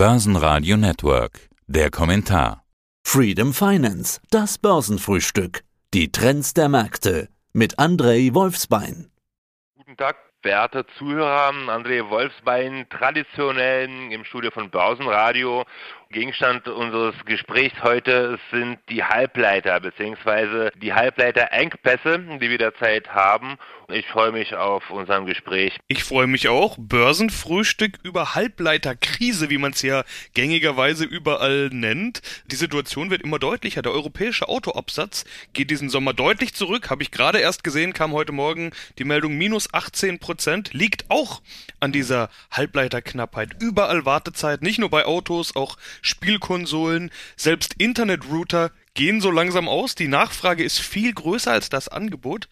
Börsenradio Network. Der Kommentar. Freedom Finance, das Börsenfrühstück. Die Trends der Märkte mit Andrei Wolfsbein. Guten Tag, verehrte Zuhörer. André Wolfsbein, traditionell im Studio von Börsenradio. Gegenstand unseres Gesprächs heute sind die Halbleiter bzw. die Halbleiterengpässe, die wir derzeit haben. Ich freue mich auf unserem Gespräch. Ich freue mich auch. Börsenfrühstück über Halbleiterkrise, wie man es ja gängigerweise überall nennt. Die Situation wird immer deutlicher. Der europäische Autoabsatz geht diesen Sommer deutlich zurück. Habe ich gerade erst gesehen, kam heute Morgen die Meldung minus 18 Prozent. Liegt auch an dieser Halbleiterknappheit. Überall Wartezeit, nicht nur bei Autos, auch Spielkonsolen, selbst Internetrouter gehen so langsam aus. Die Nachfrage ist viel größer als das Angebot.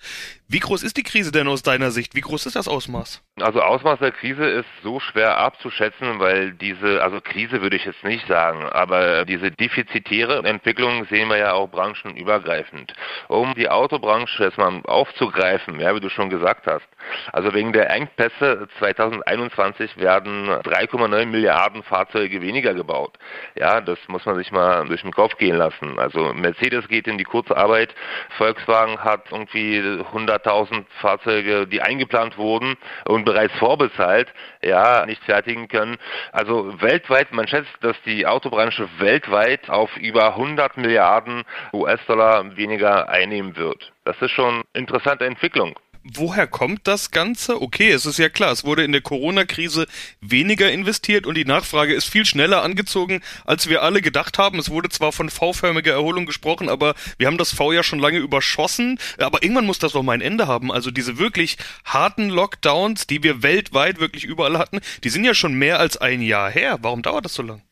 Wie groß ist die Krise denn aus deiner Sicht? Wie groß ist das Ausmaß? Also Ausmaß der Krise ist so schwer abzuschätzen, weil diese, also Krise würde ich jetzt nicht sagen, aber diese defizitäre Entwicklung sehen wir ja auch branchenübergreifend. Um die Autobranche erstmal aufzugreifen, ja, wie du schon gesagt hast, also wegen der Engpässe 2021 werden 3,9 Milliarden Fahrzeuge weniger gebaut. Ja, das muss man sich mal durch den Kopf gehen lassen. Also Mercedes geht in die Kurzarbeit, Volkswagen hat irgendwie 100.000 Fahrzeuge, die eingeplant wurden und bereits vorbezahlt, ja, nicht fertigen können. Also weltweit, man schätzt, dass die Autobranche weltweit auf über 100 Milliarden US-Dollar weniger einnehmen wird. Das ist schon eine interessante Entwicklung. Woher kommt das Ganze? Okay, es ist ja klar, es wurde in der Corona-Krise weniger investiert und die Nachfrage ist viel schneller angezogen, als wir alle gedacht haben. Es wurde zwar von V-förmiger Erholung gesprochen, aber wir haben das V ja schon lange überschossen. Aber irgendwann muss das doch mal ein Ende haben. Also diese wirklich harten Lockdowns, die wir weltweit wirklich überall hatten, die sind ja schon mehr als ein Jahr her. Warum dauert das so lang?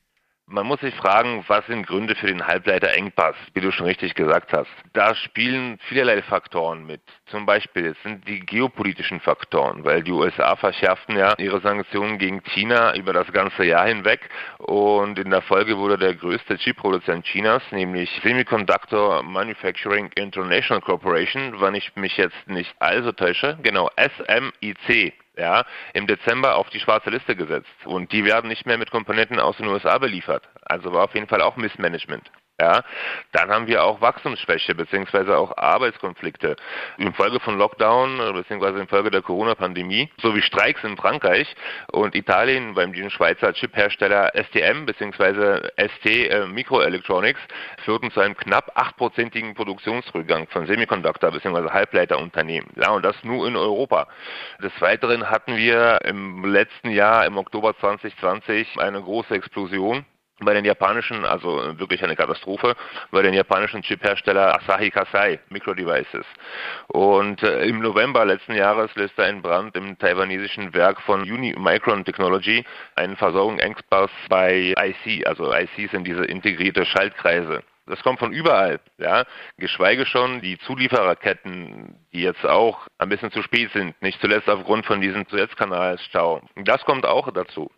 Man muss sich fragen, was sind Gründe für den Halbleiterengpass, wie du schon richtig gesagt hast. Da spielen vielerlei Faktoren mit. Zum Beispiel sind die geopolitischen Faktoren, weil die USA verschärften ja ihre Sanktionen gegen China über das ganze Jahr hinweg und in der Folge wurde der größte Chip-Produzent Chinas, nämlich Semiconductor Manufacturing International Corporation, wenn ich mich jetzt nicht also täusche, genau, SMIC, ja, im Dezember auf die schwarze Liste gesetzt. Und die werden nicht mehr mit Komponenten aus den USA beliefert. Also war auf jeden Fall auch Missmanagement. Ja, dann haben wir auch Wachstumsschwäche beziehungsweise auch Arbeitskonflikte infolge von Lockdown beziehungsweise infolge der Corona-Pandemie sowie Streiks in Frankreich und Italien beim den Schweizer Chiphersteller STM beziehungsweise ST äh, Microelectronics führten zu einem knapp achtprozentigen Produktionsrückgang von Semiconductor beziehungsweise Halbleiterunternehmen. Ja, und das nur in Europa. Des Weiteren hatten wir im letzten Jahr im Oktober 2020 eine große Explosion bei den japanischen, also wirklich eine Katastrophe, bei den japanischen Chiphersteller Asahi Kasei Microdevices. Und äh, im November letzten Jahres löste ein Brand im taiwanesischen Werk von Unimicron Technology einen Versorgungsengpass bei IC. Also IC sind diese integrierte Schaltkreise. Das kommt von überall, ja. Geschweige schon die Zuliefererketten, die jetzt auch ein bisschen zu spät sind, nicht zuletzt aufgrund von diesem Suezkanalstau. Das kommt auch dazu.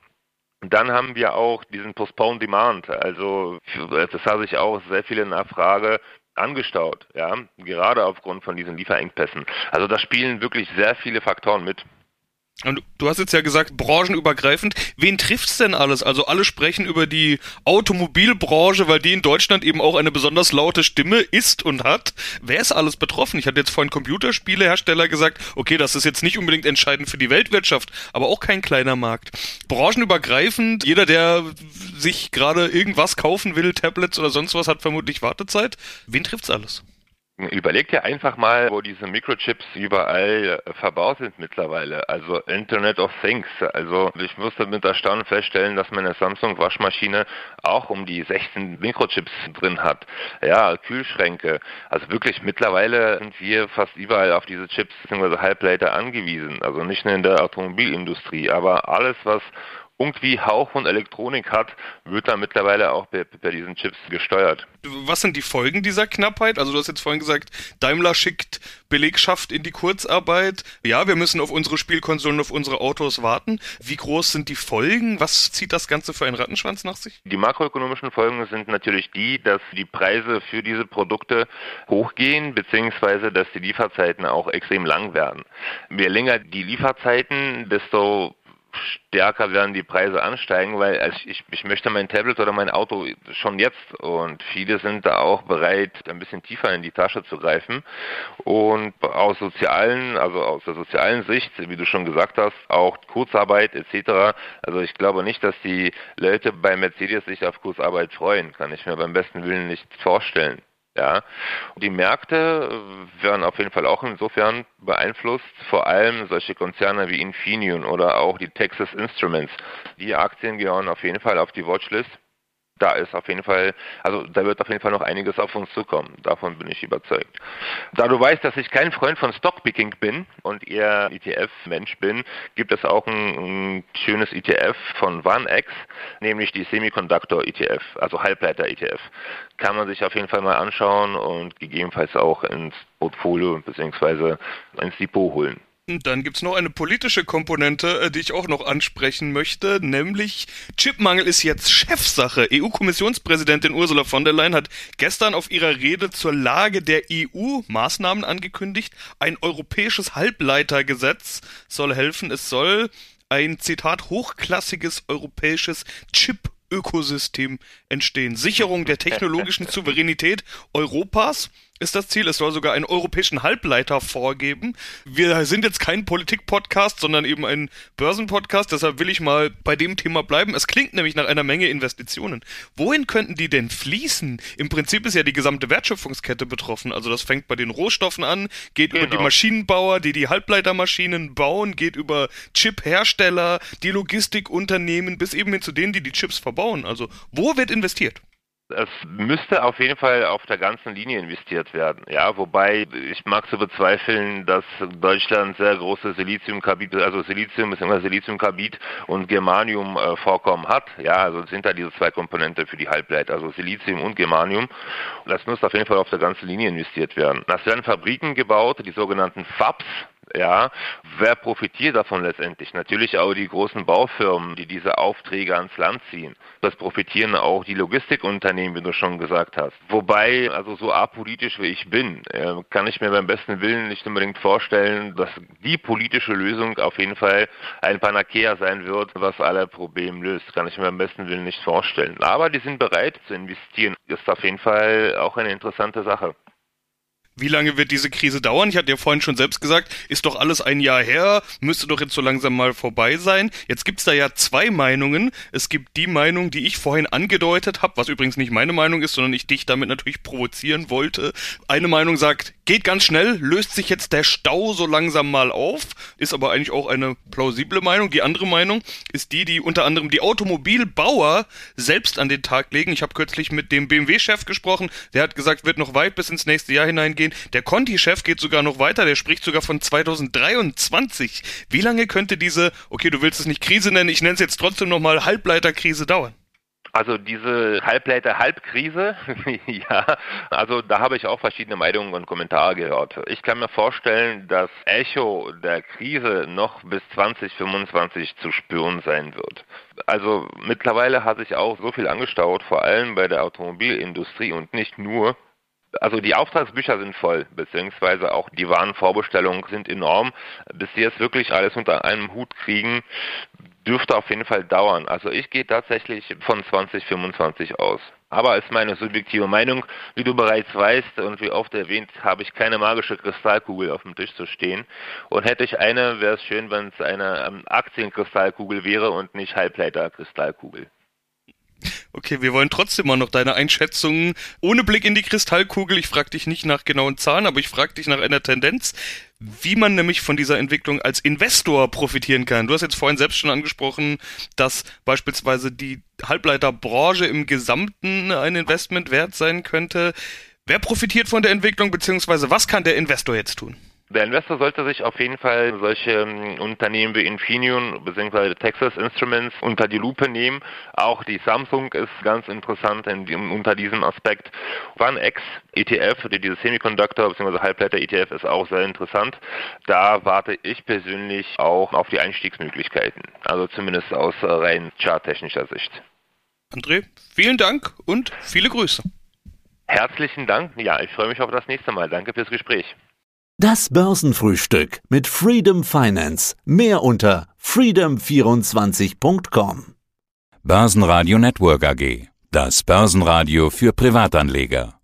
Dann haben wir auch diesen Postpone Demand. Also das hat sich auch sehr viele Nachfrage angestaut, ja, gerade aufgrund von diesen Lieferengpässen. Also da spielen wirklich sehr viele Faktoren mit. Und du hast jetzt ja gesagt, branchenübergreifend. Wen trifft's denn alles? Also alle sprechen über die Automobilbranche, weil die in Deutschland eben auch eine besonders laute Stimme ist und hat. Wer ist alles betroffen? Ich hatte jetzt vorhin Computerspielehersteller gesagt, okay, das ist jetzt nicht unbedingt entscheidend für die Weltwirtschaft, aber auch kein kleiner Markt. Branchenübergreifend, jeder, der sich gerade irgendwas kaufen will, Tablets oder sonst was, hat vermutlich Wartezeit. Wen trifft's alles? Überleg dir einfach mal, wo diese Mikrochips überall äh, verbaut sind mittlerweile. Also Internet of Things. Also ich musste mit Erstaunen feststellen, dass meine Samsung Waschmaschine auch um die 16 Mikrochips drin hat. Ja, Kühlschränke. Also wirklich mittlerweile sind wir fast überall auf diese Chips bzw. Halbleiter angewiesen. Also nicht nur in der Automobilindustrie, aber alles, was irgendwie Hauch und Elektronik hat, wird da mittlerweile auch bei, bei, diesen Chips gesteuert. Was sind die Folgen dieser Knappheit? Also du hast jetzt vorhin gesagt, Daimler schickt Belegschaft in die Kurzarbeit. Ja, wir müssen auf unsere Spielkonsolen, auf unsere Autos warten. Wie groß sind die Folgen? Was zieht das Ganze für einen Rattenschwanz nach sich? Die makroökonomischen Folgen sind natürlich die, dass die Preise für diese Produkte hochgehen, beziehungsweise dass die Lieferzeiten auch extrem lang werden. Je länger die Lieferzeiten, desto stärker werden die Preise ansteigen, weil ich, ich möchte mein Tablet oder mein Auto schon jetzt und viele sind da auch bereit, ein bisschen tiefer in die Tasche zu greifen und aus sozialen, also aus der sozialen Sicht, wie du schon gesagt hast, auch Kurzarbeit etc. Also ich glaube nicht, dass die Leute bei Mercedes sich auf Kurzarbeit freuen, kann ich mir beim besten Willen nicht vorstellen. Ja, die Märkte werden auf jeden Fall auch insofern beeinflusst, vor allem solche Konzerne wie Infineon oder auch die Texas Instruments. Die Aktien gehören auf jeden Fall auf die Watchlist da ist auf jeden Fall, also da wird auf jeden Fall noch einiges auf uns zukommen. Davon bin ich überzeugt. Da du weißt, dass ich kein Freund von Stockpicking bin und eher ETF-Mensch bin, gibt es auch ein, ein schönes ETF von OneX, nämlich die Semiconductor ETF, also Halbleiter ETF. Kann man sich auf jeden Fall mal anschauen und gegebenenfalls auch ins Portfolio bzw. ins Depot holen. Dann gibt's noch eine politische Komponente, äh, die ich auch noch ansprechen möchte, nämlich Chipmangel ist jetzt Chefsache. EU-Kommissionspräsidentin Ursula von der Leyen hat gestern auf ihrer Rede zur Lage der EU Maßnahmen angekündigt. Ein europäisches Halbleitergesetz soll helfen. Es soll ein Zitat hochklassiges europäisches Chip Ökosystem entstehen. Sicherung der technologischen Souveränität Europas ist das Ziel. Es soll sogar einen europäischen Halbleiter vorgeben. Wir sind jetzt kein Politik-Podcast, sondern eben ein Börsen-Podcast. Deshalb will ich mal bei dem Thema bleiben. Es klingt nämlich nach einer Menge Investitionen. Wohin könnten die denn fließen? Im Prinzip ist ja die gesamte Wertschöpfungskette betroffen. Also das fängt bei den Rohstoffen an, geht genau. über die genau. Maschinenbauer, die die Halbleitermaschinen bauen, geht über Chip-Hersteller, die Logistikunternehmen, bis eben hin zu denen, die die Chips verbauen. Also wo wird investiert? Es müsste auf jeden Fall auf der ganzen Linie investiert werden. Ja, wobei ich mag zu bezweifeln, dass Deutschland sehr große Siliziumkarbid, also Silizium bzw. Siliziumkarbid und Germanium äh, Vorkommen hat. Ja, also sind da diese zwei Komponenten für die Halbleiter, also Silizium und Germanium. Das muss auf jeden Fall auf der ganzen Linie investiert werden. Es werden Fabriken gebaut, die sogenannten FABs, ja, wer profitiert davon letztendlich? Natürlich auch die großen Baufirmen, die diese Aufträge ans Land ziehen. Das profitieren auch die Logistikunternehmen, wie du schon gesagt hast. Wobei, also so apolitisch wie ich bin, äh, kann ich mir beim besten Willen nicht unbedingt vorstellen, dass die politische Lösung auf jeden Fall ein Panacea sein wird, was alle Probleme löst. Kann ich mir beim besten Willen nicht vorstellen. Aber die sind bereit zu investieren. Ist auf jeden Fall auch eine interessante Sache. Wie lange wird diese Krise dauern? Ich hatte ja vorhin schon selbst gesagt, ist doch alles ein Jahr her, müsste doch jetzt so langsam mal vorbei sein. Jetzt gibt's da ja zwei Meinungen. Es gibt die Meinung, die ich vorhin angedeutet habe, was übrigens nicht meine Meinung ist, sondern ich dich damit natürlich provozieren wollte. Eine Meinung sagt, geht ganz schnell, löst sich jetzt der Stau so langsam mal auf, ist aber eigentlich auch eine plausible Meinung. Die andere Meinung ist die, die unter anderem die Automobilbauer selbst an den Tag legen. Ich habe kürzlich mit dem BMW-Chef gesprochen, der hat gesagt, wird noch weit bis ins nächste Jahr hineingehen gehen. Der Conti-Chef geht sogar noch weiter, der spricht sogar von 2023. Wie lange könnte diese, okay, du willst es nicht Krise nennen, ich nenne es jetzt trotzdem nochmal Halbleiterkrise dauern? Also diese Halbleiter-Halbkrise, ja, also da habe ich auch verschiedene Meinungen und Kommentare gehört. Ich kann mir vorstellen, dass Echo der Krise noch bis 2025 zu spüren sein wird. Also mittlerweile hat sich auch so viel angestaut, vor allem bei der Automobilindustrie und nicht nur. Also die Auftragsbücher sind voll, beziehungsweise auch die Warenvorbestellungen sind enorm. Bis sie jetzt wirklich alles unter einem Hut kriegen, dürfte auf jeden Fall dauern. Also ich gehe tatsächlich von 2025 aus. Aber ist meine subjektive Meinung. Wie du bereits weißt und wie oft erwähnt, habe ich keine magische Kristallkugel auf dem Tisch zu stehen. Und hätte ich eine, wäre es schön, wenn es eine ähm, Aktienkristallkugel wäre und nicht Halbleiter-Kristallkugel. Okay, wir wollen trotzdem mal noch deine Einschätzungen ohne Blick in die Kristallkugel. Ich frage dich nicht nach genauen Zahlen, aber ich frage dich nach einer Tendenz, wie man nämlich von dieser Entwicklung als Investor profitieren kann. Du hast jetzt vorhin selbst schon angesprochen, dass beispielsweise die Halbleiterbranche im Gesamten ein Investment wert sein könnte. Wer profitiert von der Entwicklung, beziehungsweise was kann der Investor jetzt tun? Der Investor sollte sich auf jeden Fall solche ähm, Unternehmen wie Infineon bzw. Texas Instruments unter die Lupe nehmen. Auch die Samsung ist ganz interessant in, unter diesem Aspekt. OneX ETF, dieses Semiconductor bzw. Halbleiter ETF ist auch sehr interessant. Da warte ich persönlich auch auf die Einstiegsmöglichkeiten. Also zumindest aus rein charttechnischer Sicht. André, vielen Dank und viele Grüße. Herzlichen Dank. Ja, ich freue mich auf das nächste Mal. Danke fürs Gespräch. Das Börsenfrühstück mit Freedom Finance. Mehr unter freedom24.com. Börsenradio Network AG. Das Börsenradio für Privatanleger.